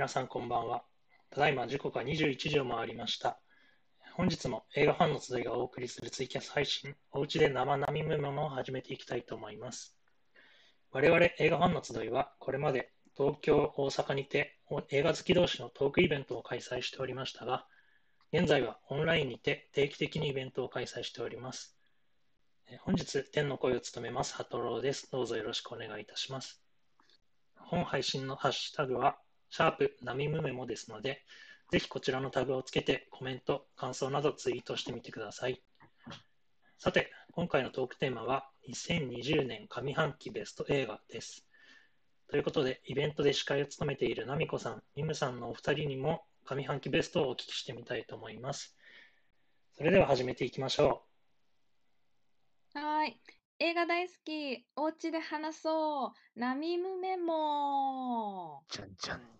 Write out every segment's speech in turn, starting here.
皆さんこんばんは。ただいま時刻は21時を回りました。本日も映画ファンの集いがお送りするツイキャス配信、おうちで生並みメモを始めていきたいと思います。我々映画ファンの集いは、これまで東京、大阪にて映画好き同士のトークイベントを開催しておりましたが、現在はオンラインにて定期的にイベントを開催しております。本日、天の声を務めます、ハトローです。どうぞよろしくお願いいたします。本配信のハッシュタグは、シャープナミムメモですので、ぜひこちらのタグをつけてコメント、感想などツイートしてみてください。さて、今回のトークテーマは2020年上半期ベスト映画です。ということで、イベントで司会を務めているナミコさん、ミムさんのお二人にも上半期ベストをお聞きしてみたいと思います。それでは始めていきましょはーい。映画大好き。お家で話そう。ナミムメモ。じゃんじゃん、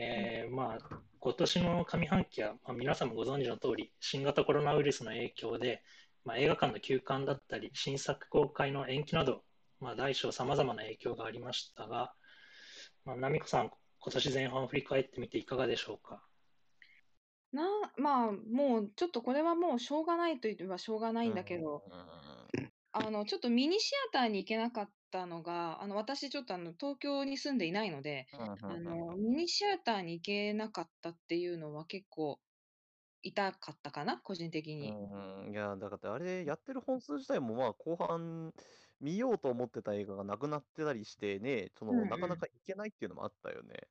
えーまあ、今年の上半期は、まあ、皆さんもご存知の通り、新型コロナウイルスの影響で、まあ、映画館の休館だったり、新作公開の延期など、まあ、大小さまざまな影響がありましたが、まあ、ナミコさん、今年前半を振り返ってみていかがでしょうか？な、まあ、もう、ちょっとこれはもうしょうがないと言えばしょうがないんだけど、あの、ちょっとミニシアターに行けなかったのが、あの、私ちょっとあの、東京に住んでいないので、あの、ミニシアターに行けなかったっていうのは結構痛かったかな、個人的に。うん、いや、だからあれやってる本数自体もまあ後半見ようと思ってた映画がなくなってたりしてね、そのなかなかいけないっていうのもあったよね。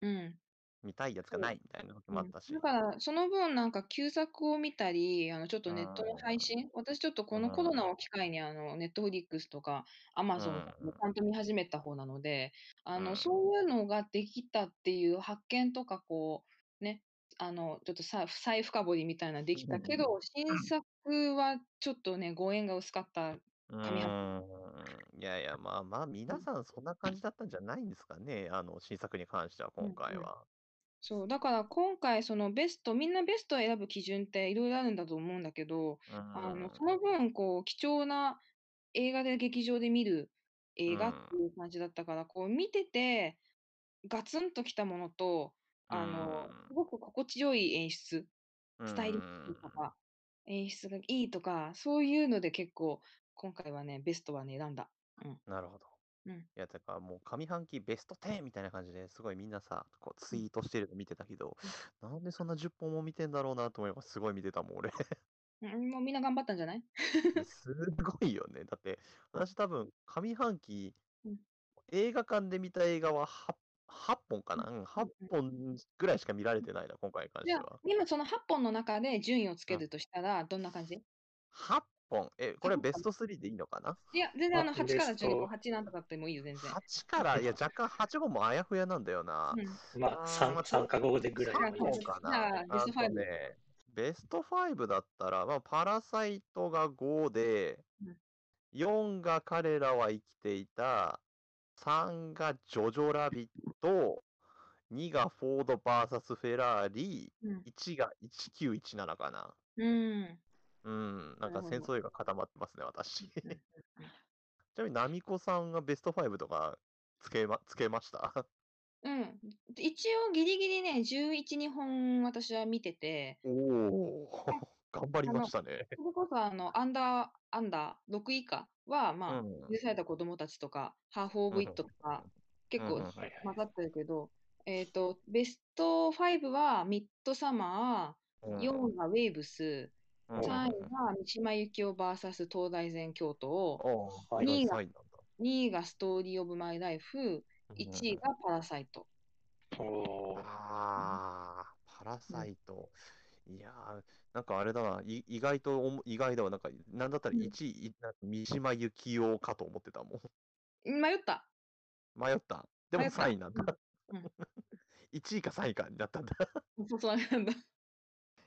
うん。見たいやつがないみたいな時もあったし。だから、その分なんか旧作を見たり、あの、ちょっとネットの配信、私ちょっとこのコロナを機会にあの、ネットフリックスとかアマゾンとかもちゃんと見始めた方なので、あの、うんそういうのができたっていう発見とかこう、ね、あの、ちょっとさ再深掘りみたいなのできたけど、新作はちょっとね、ご縁が薄かった。うん。いやいや、まあまあ、皆さんそんな感じだったんじゃないんですかね。あの、新作に関しては今回は。そう、だから今回そのベスト、みんなベストを選ぶ基準っていろいろあるんだと思うんだけど、あの、その分、こう、貴重な映画で劇場で見る映画っていう感じだったから、こう、見てて、ガツンときたものと、あの、うんすごく心地よい演出、うん、スタイリッシュとか、演出がいいとか、そういうので結構、今回はね、ベストはね、選んだ。うん。なるほど。うんいや、だからもう上半期ベスト10みたいな感じですごいみんなさ、こうツイートしてるの見てたけど、なんでそんな10本も見てんだろうなと思います。すごい見てたもん、俺。うん、もうみんな頑張ったんじゃない？すごいよね。だって、私多分上半期うん、映画館で見た映画は 8, 8本かな、うん、?8 本ぐらいしか見られてないな、今回に関しじゃあては。、今その8本の中で順位をつけるとしたら、どんな感じ？8本え、これ8本ベスト3でいいのかな？いや、全然あのあ8からベスト15、8なんとかってもいいよ、全然。?8 から、いや、若干8本もあやふやなんだよな。うんまあ、あー参まあ参加後でぐらい3かな。ベスト5あとね、ベスト5だったら、まあ、パラサイトが5でうん、4が彼らは生きていた、3がジョジョラビット、2がフォード VS フェラーリ、うん1が1917かな。うん。うん、なんかなるほど戦争映画固まってますね、私。ちなみに、ナミコさんがベスト5とかつけま、つけました？うん。一応ギリギリね、11、2本私は見てて、おお、頑張りましたね。それこそあの、アンダー、アンダー、6位以下は、まあ、うん。許された子供たちとか、ハーフ・オブ・イットとか、結んうんはいはい。混ざってるけど、えっと、ベスト5はミッドサマー、4がウェーブス、うん3位が三島由紀夫 VS 東大前京都を、ああ、はい2位がはいなんだ。2位がストーリー・オブ・マイ・ライフ、1位がパラサイト。おーああ、パラサイト。いやー、なんかあれだな、い意外とおも意外だわ。なんか、なんだったらうん1位、いなんか三島由紀夫かと思ってたもん。迷った。迷った。でも迷った3位なんだ。うんうん 1位か3位かになったんだ。そうそうなんだ。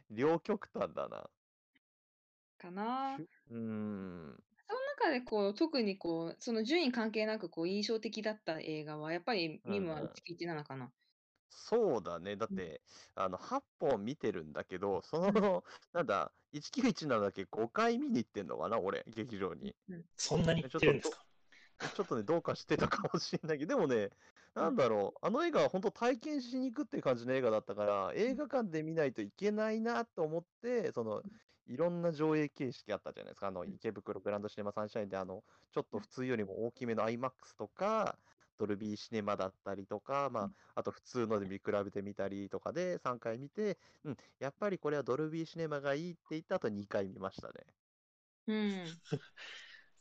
両極端だな。かな。うーん。その中でこう、特にこう、その順位関係なくこう印象的だった映画は、やっぱりうんミムはうん。191かな。そうだね。だっうん。て、あの、8本見てるんだけど、そうん。の、なんだ、191だけ5回見に行ってんのかな、俺、劇場に。うん。そんなにえ、言ちょってるんですか？ちょっとね、どうかしてたかもしれないけど、でもね、うん。なんだろう、あの映画は本当体験しに行くっていう感じの映画だったから、映画館で見ないといけないなと思って、その、いろんな上映形式あったじゃないですか。あの、うん。池袋グランドシネマサンシャインで、あの、ちょっうん。と普通よりも大きめの IMAX とか、ドルビーシネマだったりとか、まうん。あ、あと普通ので見比べてみたりとかで3回見て、うん、やっぱりこれはドルビーシネマがいいって言った後2回見ましたね。うん。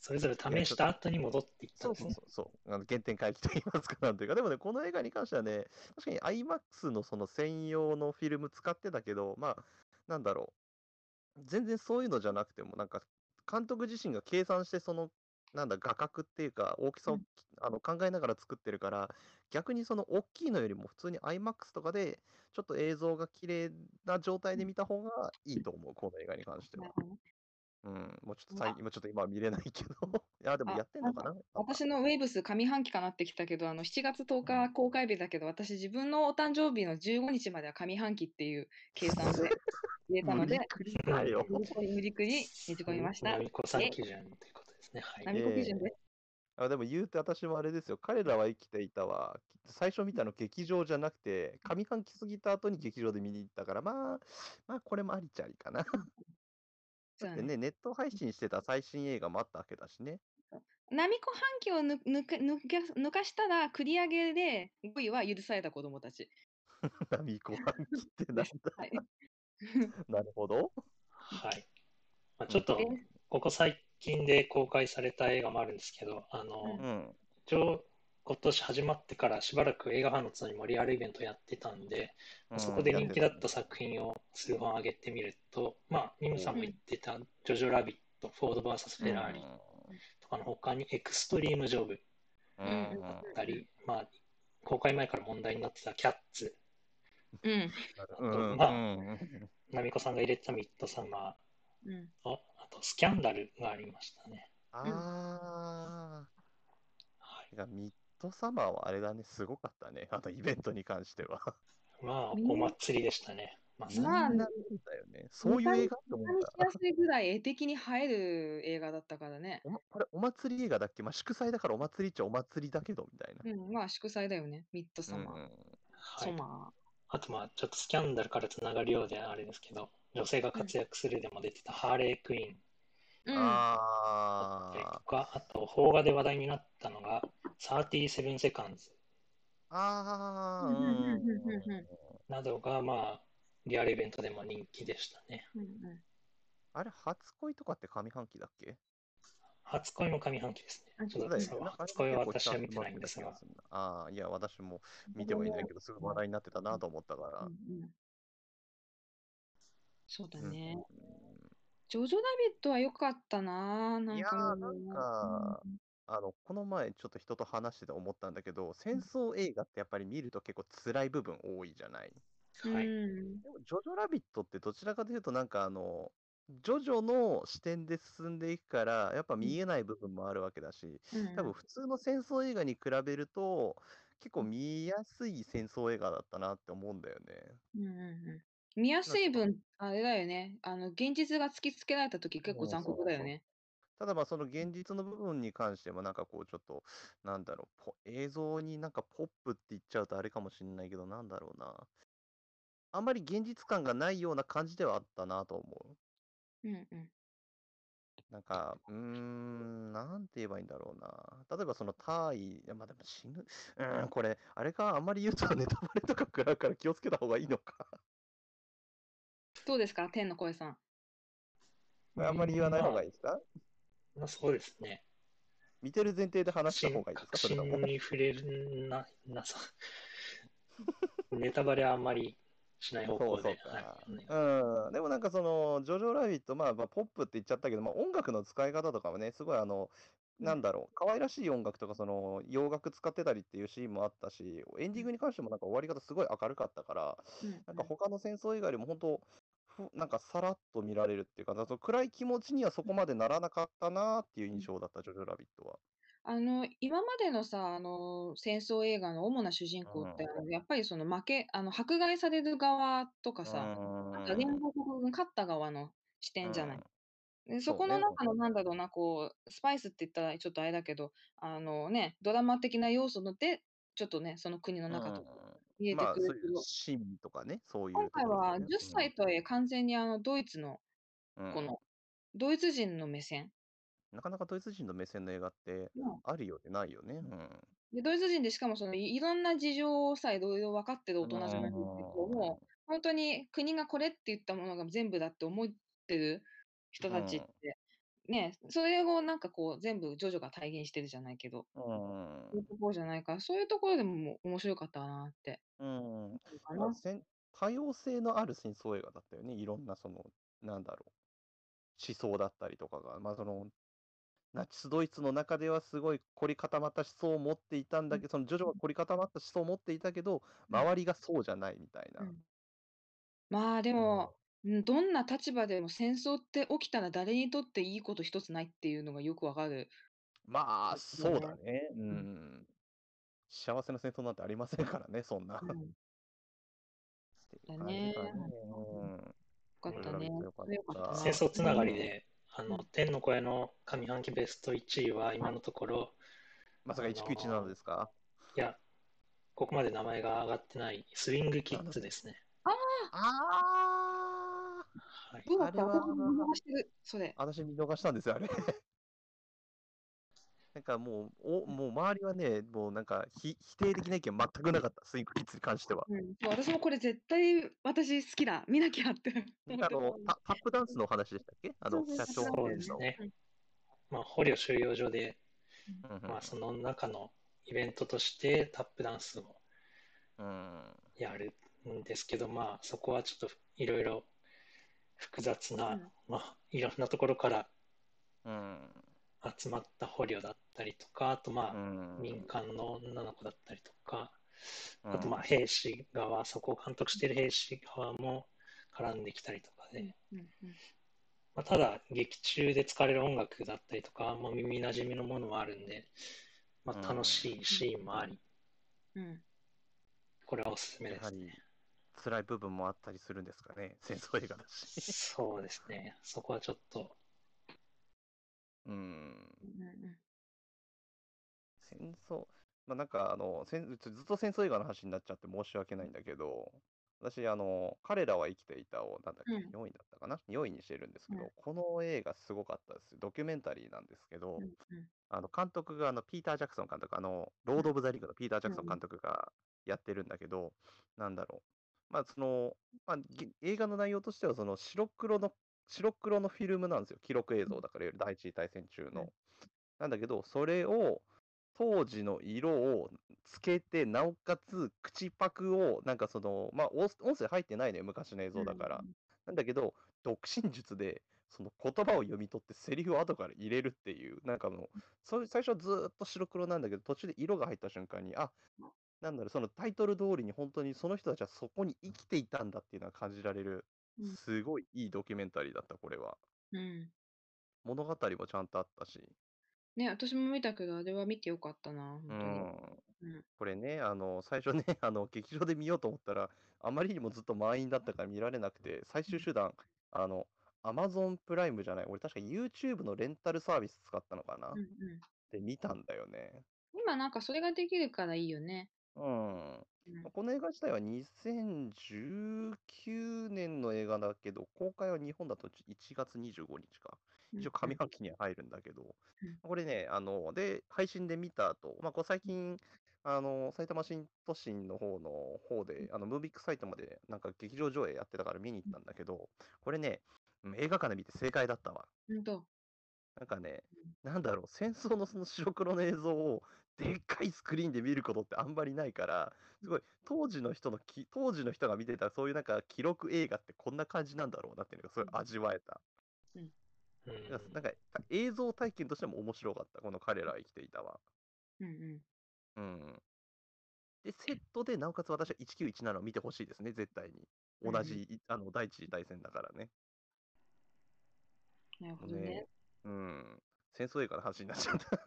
それぞれ試した後に戻っていったんですね。そうそう原点回帰と言いますか、なんというか、でもね、この映画に関してはね、確かに IMAX のその専用のフィルム使ってたけど、まあ、なんだろう、全然そういうのじゃなくても、なんか、監督自身が計算して、その、なんだ、画角っていうか、大きさをうん。あの考えながら作ってるから、逆にその大きいのよりも普通に IMAX とかで、ちょっと映像が綺麗な状態うん。で見た方がいいと思う、この映画に関しては。うん、もうちょっとまあ、最今ちょっと今は見れないけど、うん。いや、でもあ、やってんのかな？私のウェイブス上半期かなってきたけど、あの、7月10うん。日公開日だけど、私自分のお誕生日の15日までは上半期っていう計算で 入れたので、無理くりねじ込みました。なみこさんえ、基準ということですね。はい。ナミコ基準ええです。あ、でも言うて私もあれですよ。彼らは生きていたは、最初見たの劇場じゃなくて、上半期過ぎた後に劇場で見に行ったから、まあ、まあ、これもありっちゃありかな。だってね、ネット配信してた最新映画もあったわけだしね。そうナミコ半期を抜抜か抜か抜かしたら繰り上げで5位は許された子供たちナミコ半期ってなん。だ。はい。なるほど。はい。まあ、うんちょっと、で、ここ最近で公開された映画もあるんですけど、あの、うん。うん。今年始まってからしばらく映画ファンの集いもリアルイベントやってたんで、うん、そこで。人気だった作品を数本挙げてみると、まあ、ニムさんもうん。言ってた、ジョジョラビット、フォード VS フうェラーリん。とかの他にエクストリームジョブううん。うん。ん。だったり、まあ、公開前から問題になってたキャッツ、うん。あと、うん。まあ、うん。ナミコさんが入れたミッドサマうん。あとスキャンダルがありましたね。うん。あはい。ー。てかミッドサマーはあれだね、すごかったね。あのイベントに関しては。まあ、みお祭りでしたね。まさに。まあ、な見たよね。そういう映画って思っネタにしたやすいぐらい絵的に映える映画だったからね。おま、これお祭り映画だっけ？まあ、祝祭だからお祭りっちゃお祭りだけど、みたいな。うん。まあ、祝祭だよね。ミッドうんサマー。はい。あと、まあ、ちょっとスキャンダルからつながるようであれですけど、女性が。活躍するでも出てたハーレークイーンうん。あか、あと、邦画で話題になったのが、37セカンズー。あー。うん。うん。うん。うん。うん。うん。などが、まあ、リアルイベントでも人気でしたね。うん。あれ、初恋とかって上半期だっけ？初恋も上半期ですね。初恋は私は見てないんですが。ああ、いや、私も見。てはいないけど、すぐうん。話題になってたなと思ったかうん。ら。うん。そうだうん。ね。ジョジョラビットは良かったな。ないんやー、かなんうか、ん。あの、この前ちょっと人と話してて思ったんだけど、う戦ん。争映画ってやっぱり見ると結構辛い部分多いじゃない？うはい。ん。でも、ジョジョラビットってどちらかというと、なんかあの、ジョジョの視点で進んでいくから、やっぱうん。見えない部分もあるわけだし、うん。多分普通の戦争映画に比べると、結構見やすい戦争映画だったなって思うんだよね。うんうんうん。見やすい分、あれだよね。あの、現実が突きつけられたとき結構残酷。だよね。ただまあその現実の部分に関してもなんかこうちょっと、なんだろう、ポ映像になんかポップって言っちゃうとあれかもしれないけど、なんだろうな。あんまり現実感がないような感じではあったなと思う。うんうん。なんか、うーん、なんて言えばいいんだろうな。例えばそのタイ、いやまあでも死ぬ、うーん、これ、あれか、あんまり言うとネタバレとか食らうから気をつけた方がいいのか。どうですか？天の声さん。あんまり言わない方がいいですか？まあ、そうですね。見てる前提で話した方新がいいですか？確それとも信。に触れるな、なさ、ネタバレはあんまりしない方そうそう向で、うん。でもなんかその、ジョジョラビット、まあ、まあ、ポップって言っちゃったけど、まあ、音楽の使い方とかもね、すごいあの、うんなんだろう、可愛らしい音楽とか、その、洋楽使ってたりっていうシーンもあったし、エンディングに関してもなんか終わり方すごい明るかったから、うんなんか他の戦争映画よりも本当、ふなんかさらっと見られるっていうか、だと暗い気持ちにはそこまでならなかったなっていう印象だった、ジョジョラビットは。あの、今までのさ、あの、戦争映画の主な主人公って、やっぱりその負けあの、迫害される側とかうさ、あとは連。合国軍勝った側の視う点じゃない。ん。で、そ。この中のなんだろうな、こう、スパイスって言ったらちょっとあれだけど、あのね、ドラマ的な要素ので、ちょっとね、その国のう中とかん。見えてまあ、そういうどシーンとかね、そうい今回うところではね。10歳とはいえ完全にあの、ドイツの、うん。この、ドイツ人の目線。なかなかドイツ人の目線の映画ってうん。あるようでないよね。うん。で、ドイツ人でしかもその、いいろんな事情さえ色々分かってるう大人じゃないんだけど、ーん。もうほんとに国がこれって言ったものが全部だって思ってる人うたちっん。て、ね、それをなんかこう全部ジョジョが体現してるじゃないけど、うそういん。うところじゃないから、そういうところでもも面白かったなってうん。かん多様性のある戦争映画だったよね。いろんなその、なんだろう、思想だったりとかが。まあ、その、ナチスドイツの中ではすごい凝り固まった思想を持っていたんうん。だけど、そのジョジョは凝り固まった思想を持っていたけど、うん。周りがそうじゃないみたいうな。ん。まあ、でうん。も、うん、どんな立場でも戦争って起きたら誰にとっていいこと一つないっていうのがよくわかるまあ、だそうだね。ね。ううん。ん。幸せな戦争なんてありませんからね、そんな。っうん。ていう感だね。じかね。うん。うん。よかったね。戦争つながりで、あの、うん。天の声の上半期ベスト1位は今のところ、まさかあ197の、ですか？いや、ここまで名前が上がってないスイングキッズですね。ああ！あはい。どうだった？あれは、私も見逃してる、それ。私見逃したんですよ、あれ。なんかもう、おもう周りはね、もうなんか、ひ否定的な意見全くなかった、スイングキッズに関しては。うん、私もこれ絶対私好きだ、見なきゃって思あの、ってたのに。タタップダンスのお話でしたっけ？あの、社長そう。ですね。うん。まあ、捕虜収容所で、うん。まあ、その中のイベントとしてタップダンスをうん。やるんですけど、まあ、そこはちょっといろいろ複雑な、うん。まあ、いろんなところからうん。集まった捕虜だったりとか、あとまうあ、民ん。間の女の子だったりとか、うあとまあ、ん。兵士側、そこを監督している兵士側も絡んできたりとかうん。で、うん。うん。まあ、ただ、劇中で使われる音楽だったりとか、もう耳なじみのものもあるんで、まうあ、楽ん。しいシーンもあり、うん。これはおすすめですね。辛い部分もあったりするんですかね。戦争映画だし。そうですね。そこはちょっと、うん。うんうん戦争、まあ、なんかあの、戦ずっと戦争映画の話になっちゃって申し訳ないんだけど、私、あの、彼らは生きていたを、なんだっうん。け、4位だったかな ?4 位にしてるんですうん。けど、この映画すごかったです。ドキュメンタリーなんですけど、うん。うん。あの、監督があの、ピーター・ジャクソン監督、あの、ロード・オブ・ザ・リングのピーター・ジャクソンうん。監督がやってるんだけど、なんだろう。まあ、その、まあ、げ映画の内容としては、その白黒の、白黒のフィルムなんですよ。記録映うん。像だから、いわゆる第一次大戦中うん。の。なんだけど、それを、当時の色をつけて、なおかつ口パクを、なんかその、まあ、音音声入ってないのよ、昔の映うん。像だから。なんだけど、独身術で、その言葉を読み取ってセリフを後から入れるっていう、なんかもう、最初はずーっと白黒なんだけど、途中で色が入った瞬間に、あ、なんだろう、そのタイトル通りに本当にその人たちはそこに生きていたんだっていうのが感じられる、うん。すごいいいドキュメンタリーだった、これは。うん。物語もちゃんとあったし。ね、私も見たけど、あれは見てよかったな、う本当に。ん。うん。これね、あの、最初ね、あの、劇場で見ようと思ったら、あまりにもずっと満員だったから見られなくて、最うん。終手段、あの、Amazon プライムじゃない、俺確か YouTube のレンタルサービス使ったのかなうんうん。で見たんだよね。今なんかそれができるからいいよね。うん。うん。この映画自体は2019年の映画だけど、公開は日本だと1月25日か。うん一応上半期には入るんだけど、うんこれね、あの、で、配信で見た後、まあ、こう最近、あの、埼玉新都心の方の方で、あの、ムービックサイトまで、なんか劇場上映やってたから見に行ったんだけど、これね、うん映画館で見て正解だったわ。ほんと。なんかね、なんだろう、戦争のその白黒の映像をでっかいスクリーンで見ることってあんまりないから、すごい、当時の人のき、当時の人が見てたそういうなんか記録映画ってこんな感じなんだろうなっていうのがすごい味わえた。うんなんかなんか映像体験としても面白かった、この彼らは生きていたわ。うんうん。うん。で、セットで、なおかつ私は1917を見てほしいですね、絶対に。うんうん。同じ、いあの、第一次大戦だからね。なるほどね。ね。うん。戦争映画の話になっちゃった。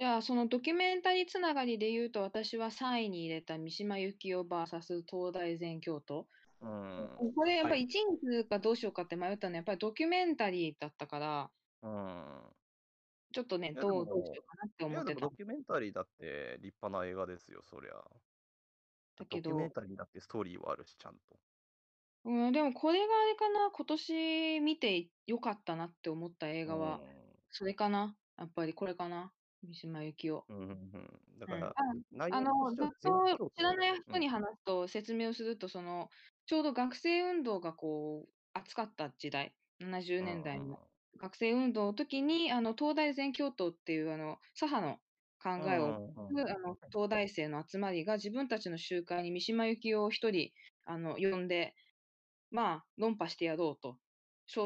うん。じゃあ、そのドキュメンタリーつながりで言うと、私は3位に入れた三島由紀夫 VS 東大全教徒。ううん、ん。これやっはい。ぱり1位にするかどうしようかって迷ったのは、やっぱりドキュメンタリーだったからうん。ちょっとね、いや、でどうどうしよもうかなっていや、でも思ってた。ドキュメンタリーだって立派な映画ですよ、そりゃ。だけドキュメンどタリーだってストーリーはあるし、ちゃんと。うん、でもこれがあれかな、今年見て良かったなって思った映う画は、ん。それかな。やっぱりこれかな。三島由紀夫。うんうんうん。だうん。から、あ、の、してはざっと知らない。人に話すと説明をすると、その、ちょうど学生運動がこう、熱かった時代、70うん年代のうん学生運動の時に、あの、東大全教徒っていう、あの、左派の考えをあの、東大生の集まりが自分たちの集会に三島由紀夫を1人、あの、呼んで、まあ、論破してやろうと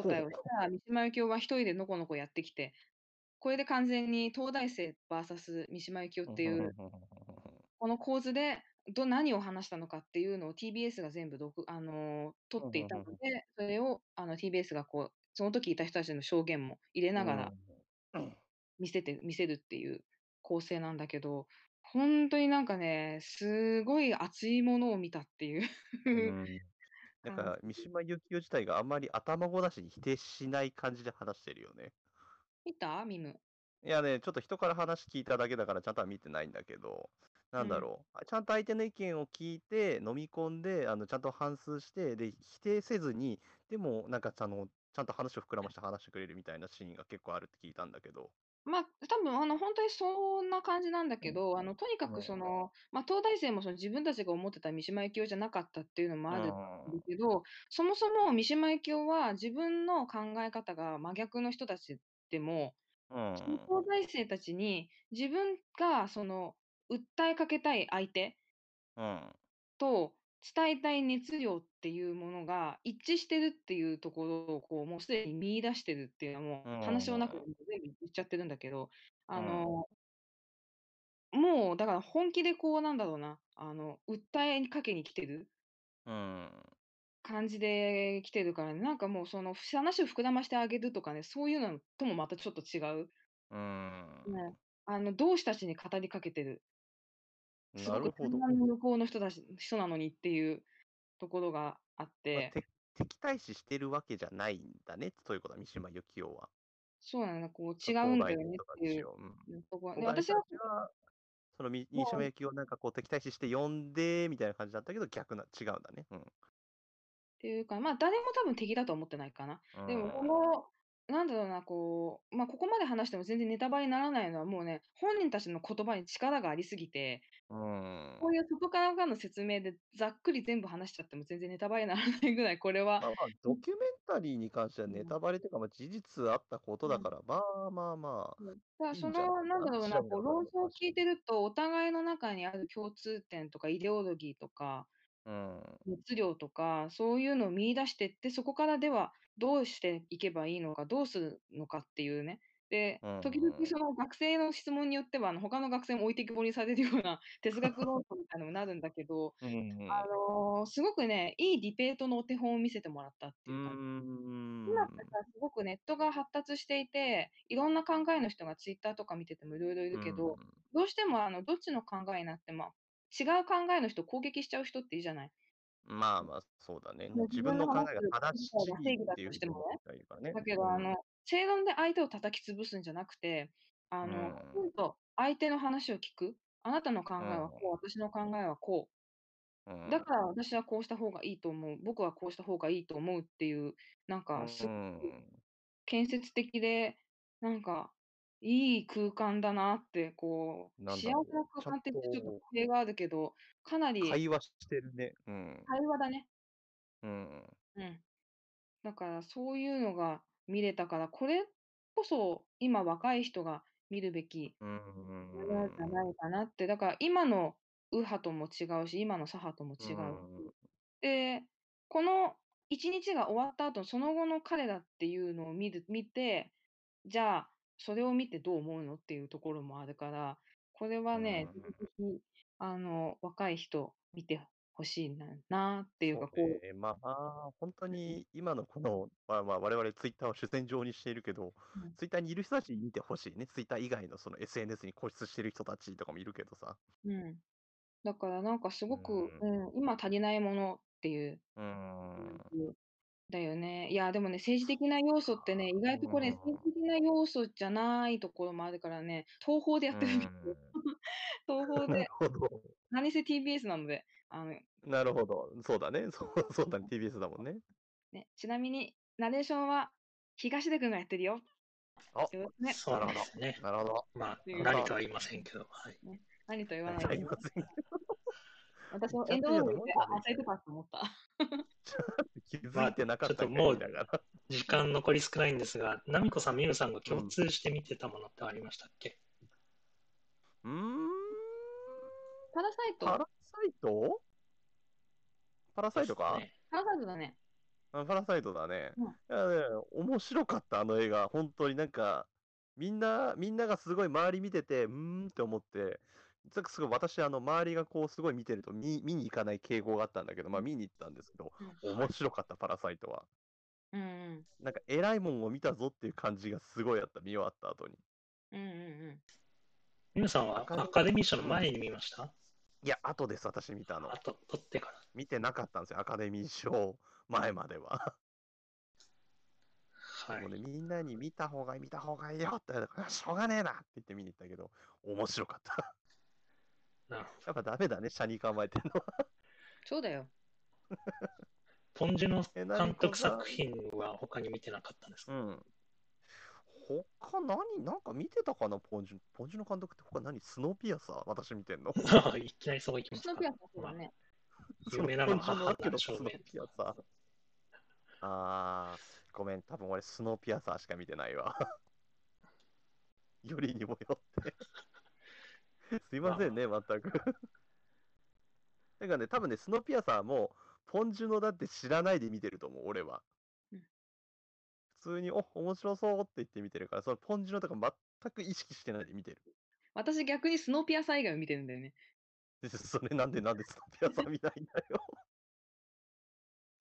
招。待をしたら、三島由紀夫は1人でのこのこやってきて、これで完全に東大生 VS 三島由紀夫っていう。この構図で、ど何を話したのかっていうのを TBS が全部どくあの、撮ふんってい。たので、それをあの TBS がこう、その時いた人たちの証言も入れうながら。見せて見せるっていう構成なんだけど、ほんとになんかね、すごい熱いものを見たっていううん。なん感か、三島由紀夫自体があんまり頭ごなしに否定しない感じで話してるよね。見た？ミム。いやね、ちょっと人から話聞いただけだからちゃんとは見てないんだけど、なんだうん。ろう、あ、ちゃんと相手の意見を聞いて、飲み込んで、あの、ちゃんと反芻して、で、否定せずに、でもなんか、あの、ちゃんと話を膨らまして話してくれるみたいなシーンが結構あるって聞いたんだけど。ま、多分あの、ほんとにそんな感じなんだうん。けど、あの、とにかうん。くその、ま、東大生もその自分たちが思ってた三島由紀夫じゃなかったっていうのもうあるんだん。けど、そもそも三島由紀夫は自分の考え方が真逆の人たちでも、うそのん。東大生たちに自分がその訴えかけたい相手うん。と伝えたい熱量っていうものが一致してるっていうところを、こう、もうすでに見出してるっていうのはもうう話の中でん。も全部言っちゃってるんだけど、あうん。のもうだから本気でこうなんだろうな、あの、訴えにかけに来てるうん。感じで来てるからね、なんかもうその、ふ話を膨らましてあげるとかね、そういうのともまたちょっと違う。うね、ん。あの、同志たちに語りかけてる。すごくなるほど。の向こうの人たち人なのにっていうところがあっま、て。て敵対視してるわけじゃないんだね、そういうことは、三島由紀夫は。そうなんだ、こうそ違うんだよねっていう、たちを、うん。うん、とこは私はたちは、その、み三もう島由紀夫をなんかこう敵対視して呼んでみたいな感じだったけど、逆な違うんだね。うん。っていうか、ま、誰も多分敵だと思ってないかな。うでもこん。の、なんだろうな、こう、ま、ここまで話しても全然ネタバレにならないのはもうね、本人たちの言葉に力がありすぎて、う。こうんいう外側からの説明でざっくり全部話しちゃっても全然ネタバレにならないぐらい、これはまあまあ、ドキュメンタリーに関してはネうん。タバレっていうか、ま、事実あったことうん。だから、まあまあまあ、うん。だからそいいんじゃないの、なんかな。だろうな、こう論争を。聞いてると、お互いの中にある共通点とかイデオロギーとかうん。熱量とか、そういうのを見出してって、そこからではどうしていけばいいのか、どうするのかっていうね。で、うん時々うん。その学生の質問によっては、あの、他の学生も置いてきぼりにされるような 哲学論争みたいのになるんだけど、うんうあん。の、すごくね、いいディベートのお手本を見せてもらったってうーいう感じ。今ってすごくネットが発達していて、いろんな考えの人がツイッターとか見てても色々いうるけど、ん。どうしてもあの、どっちの考えになっても、違う考えの人を攻撃しちゃう人っているじゃない。まあまあ、そうだね。自自分の考えが正しいっ正義だていうてもね。だけど、うん。あの、正論で相手を叩き潰すんじゃなくて、あうの、きちん。相手の話を聞く。あなたの考うえはこう、私の考えはこうう。だん。から私はこうした方がいいと思う。僕はこうした方がいいと思うっていう、なんうかすごくん。建設的で、なんか、いい空間だなって、こう、幸せななんだろう、ちゃん空間って言ってちょっとと語弊があるけど、かなり会話してるね。うん。会話だね。うん。うん。だからそういうのが見れたから、これこそ今若い人が見るべきうんものじゃうんうん。ないかなって。だから今の右派とも違うし、今の左派ともう違うし。ん。で、この1日が終わった後、その後の彼らっていうのを見る見て、じゃあ、それを見てどう思うのっていうところもあるから、これうはね、ぜん。ひぜひ、あの、若い人見て欲しいななっていうか、こそううね、まあ、本当に今のこの、まあまあ、我々ツイッターを主戦場にしているけど、うんツイッターにいる人たちに見てほしいね。ツイッター以外のその SNS に固執してる人たちとかもいるけどさ。うん。だからなんかすごく、ううん、今足りないものっていううーん。だよね。いや、でもね、政治的な要素ってね、意外とこれ、うん政治的な要素じゃないところもあるからね、東宝でやってるんですよ。東宝なでる、ほど。何せ TBS なので、あの、なるほど。そうだね。そうそうだね。TBS だもんね。ね、ちなみに、ナレーションは東出くんがやってるよ。あよろしくね、そうなんですね。なるほど。まあ、うん何とは言いませんけど、はい。何と言わないですいま。せん。私もエンドロールで、忘れてたと思った。気づいてなかったまあちょっともう。時間残り少ないんですが、ナミコさん、ミルさんが共通して見てたものってありましたっけ、うーん。パラサイト、パラサイト？パラサイトか、ねパラサイトだね。あパラサイトだね。うんいやね、面白かった、あの映画。本当になんか、みんな、みんながすごい周り見てて、うーんって思って、なんかすごい私、あの、周りがこう、すごい見てると見、見に行かない傾向があったんだけど、まあ見に行ったんですけど、面白かった、パラサイトは。うんうん。なんか、偉いもんを見たぞっていう感じがすごいあった、見終わった後に。うんうんうん。ミルさんはアカデミー賞の前に見ました？いや、後です、私見たのあ。と、撮ってから。見てなかったんですよ、アカデミー賞前までは。はいもう。ね、みんなに見た方がいい、見た方がいいよってしょうがねえなって言って見に行ったけど、面白かった。なるほやっぱダメだね、車に構えてるのは。そうだよ。ど。ポンジュのえ監督作品は他に見てなかったんですか、うん。他何？なんか見てたかな、ポンジュ。ポンジュの監督って他何？スノーピアサー？私見てんの？いきなりそういきますかスノピアスそうだね。有名なのはポンジュのだけど母なんでしょうねスノーピアサー。あー、ごめん、多分俺スノーピアサーしか見てないわ。よりにもよって。すいませんね、全く。だからね、多分ね、スノーピアサーも、ポンジュのだって知らないで見てると思う、俺は。うん普通に、お面白そうって言って見てるから、そのポンジュのとか全く意識してないで見てる。私逆にスノーピアサー以外を見てるんだよね。でそれなんでなんでスノーピアサー見ないんだよ。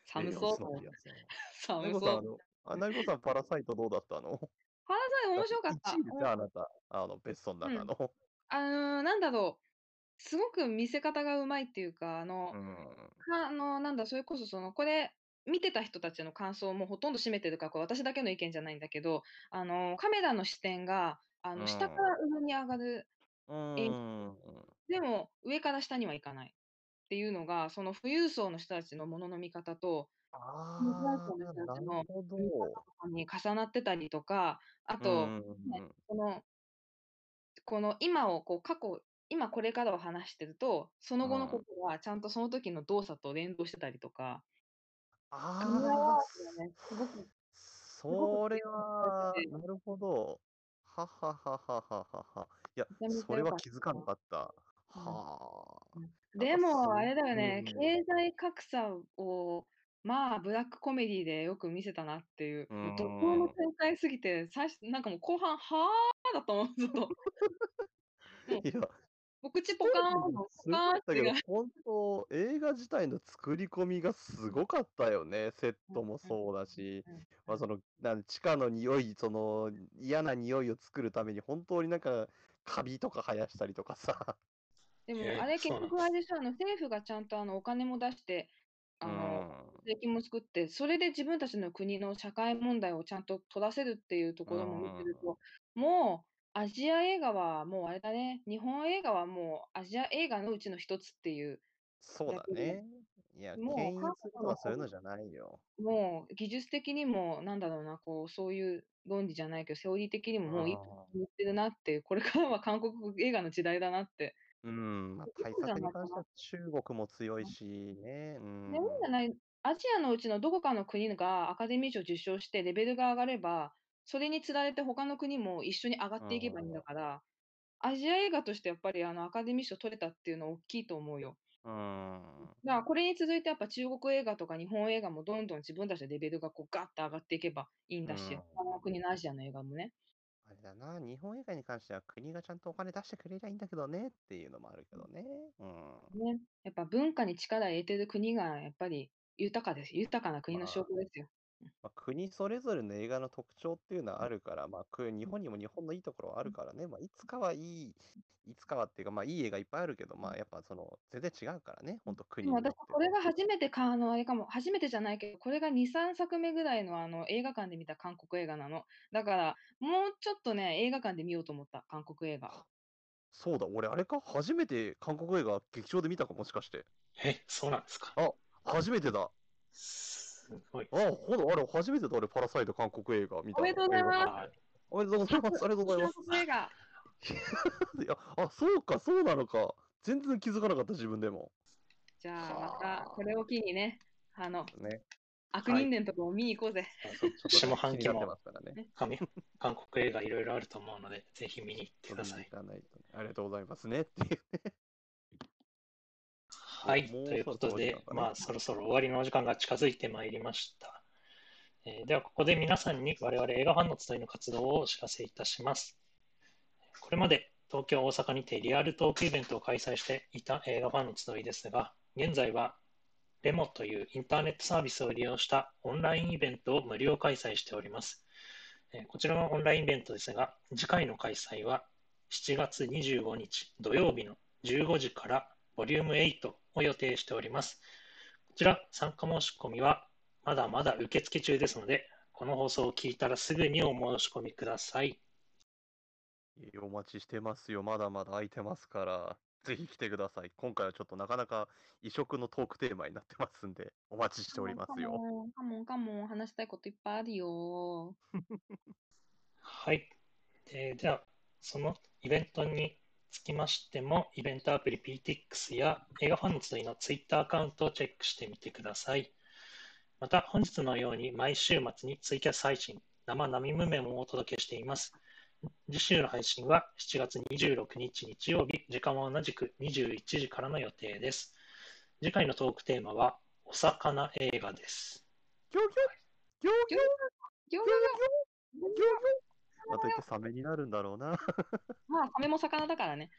寒そう。寒そう。の、あ、なごさん、パラサイトどうだったの？パラサイト面白かった。1位ですよ、あなた。あの、ベストの中の。あのーなんだろう。すごく見せ方がうまいっていうか、あの、うん。かあのなんだ、それこそその、これ、見てた人たちの感想もほとんど占めてるから、これ私だけの意見じゃないんだけど、あの、カメラの視点が、あの、うん下から上に上がる。うん。でも、上から下にはいかない。っていうのが、その富裕層の人たちのものの見方と、あ無財層あ、の人たちなの。見方とかに重なってたりとか、あうと、んねこの、この今をこう過去、今これからを話してると、その後のことがちゃんとその時の動作と連動してたりとか、あークがね、すごくあ、それはて、なるほど。ははははははは。いやめちゃめちゃ、それ良かったは気づかなかった。うん。はあ。でも、あれだよね、うん。経済格差を、まあ、ブラックコメディでよく見せたなっていう、うんもう怒涛の展開すぎて、最初、なんかもう後半、はあだと思う、ずっと。いや、お口ポカーンの、ポカーンっだけど、本当、映画自体の作り込みがすごかったよね。セットもそうだし、うんまあ、その、なん地下の匂い、その、嫌な匂いを作るために、本当になんか、カビとか生やしたりとかさ。でもえ、ーあれ結局あれでしょ、あの政府がちゃんとあのお金も出して、あの、税金も作って、それで自分たちの国の社会問題をちゃんと取らせるっていうところも見てると、もうアジア映画はもうあれだね、日本映画はもうアジア映画のうちの一つっていう、そうだね。いや、もう牽引韓する国のとかそういうのじゃないよ。もう技術的にも、なんだろうな、こう、そういう論理じゃないけど、セオリー的にももういいあー言ってるなっていう、これからは韓国映画の時代だなって。うん、まあ、対そうじゃないかな策に関しては中国も強いしね。うんでもいいんじゃないアジアのうちのどこかの国がアカデミー賞受賞してレベルが上がれば、それにつられて他の国も一緒に上がっていけばいいんだから、アジア映画としてやっぱりあのアカデミー賞取れたっていうのは大きいと思うよ。うん。だからこれに続いてやっぱ中国映画とか日本映画もどんどん自分たちのレベルがこうガッと上がっていけばいいんだし、うん他の国のアジアの映画もね。あれだな、日本映画に関しては国がちゃんとお金出してくれりゃいいんだけどねっていうのもあるけどね。うん。ね、やっぱ文化に力入れてる国がやっぱり豊かです豊かな国の証拠ですよ。まあ、国それぞれの映画の特徴っていうのはあるから、まあ、く日本にも日本のいいところはあるからね、まあ、いつかはいい、いつかはっていうか、まあ、いい映画いっぱいあるけど、まあ、やっぱその、全然違うからね、本当国によって。これが初めてかあの、あれかも、初めてじゃないけど、これが2、3作目ぐらいのあの、映画館で見た韓国映画なの。だから、もうちょっとね、映画館で見ようと思った、韓国映画。そうだ、俺あれか？初めて韓国映画劇場で見たかもしかして。え、そうなんですか？あ、初めてだ。すごい。あ、ほら、あれ初めてだ、俺パラサイト韓国映画見たの。おめでとうございますおめでとうございます。ありがとうございます。映画。いや、あ、そうか、そうなのか。全然気づかなかった、自分でも。じゃあ、まはた、あこれを機にね、あの、ね。悪人伝とかも見に行こうぜ。ちょっとね下半期も気になってますからね。韓韓国映画いろいろあると思うので、ぜひ見に行ってください。ありがとうございますねっていうね。はい、ということでまあ、そろそろ終わりのお時間が近づいてまいりました。えーでは、ここで皆さんに我々映画ファンの集いの活動をお知らせいたします。これまで東京、大阪にてリアルトークイベントを開催していた映画ファンの集いですが、現在はレモというインターネットサービスを利用したオンラインイベントを無料開催しております。えーこちらのオンラインイベントですが、次回の開催は7月25日土曜日の15時からボリューム8を予定しております。こちら参加申し込みはまだまだ受付中ですので、この放送を聞いたらすぐにお申し込みください。お待ちしてますよ。まだまだ空いてますから。ぜひ来てください。今回はちょっとなかなか異色のトークテーマになってますんで、お待ちしておりますよ。カモン、カモン、話したいこといっぱいあるよ。はい。ででは、そのイベントにつきましても、イベントアプリ PTX や映画ファンの集いの Twitter アカウントをチェックしてみてください。また、本日のように毎週末にツイキャス配信、生ナミムメモをお届けしています。次週の配信は7月26日日曜日、時間は同じく21時からの予定です。次回のトークテーマは、お魚映画です。ギョギョギョギョギョギョギョギョまた言ってサメになるんだろうな。まあ、サメも魚だからね。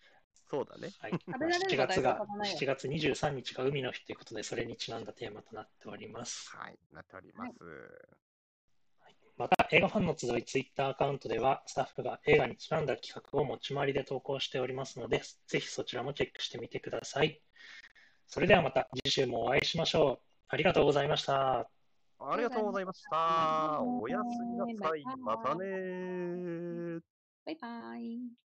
そうだね。はい、食べられる7のは月が大体7月23日が海の日ということで、それにちなんだテーマとなっております。はい、なっております。また、映画ファンの集いツイッターアカウントでは、スタッフが映画にちなんだ企画を持ち回りで投稿しておりますので、ぜひそちらもチェックしてみてください。それではまた次週もお会いしましょう。ありがとうございました。ありがとうございました。おやすみなさい。またねー。バイバイ。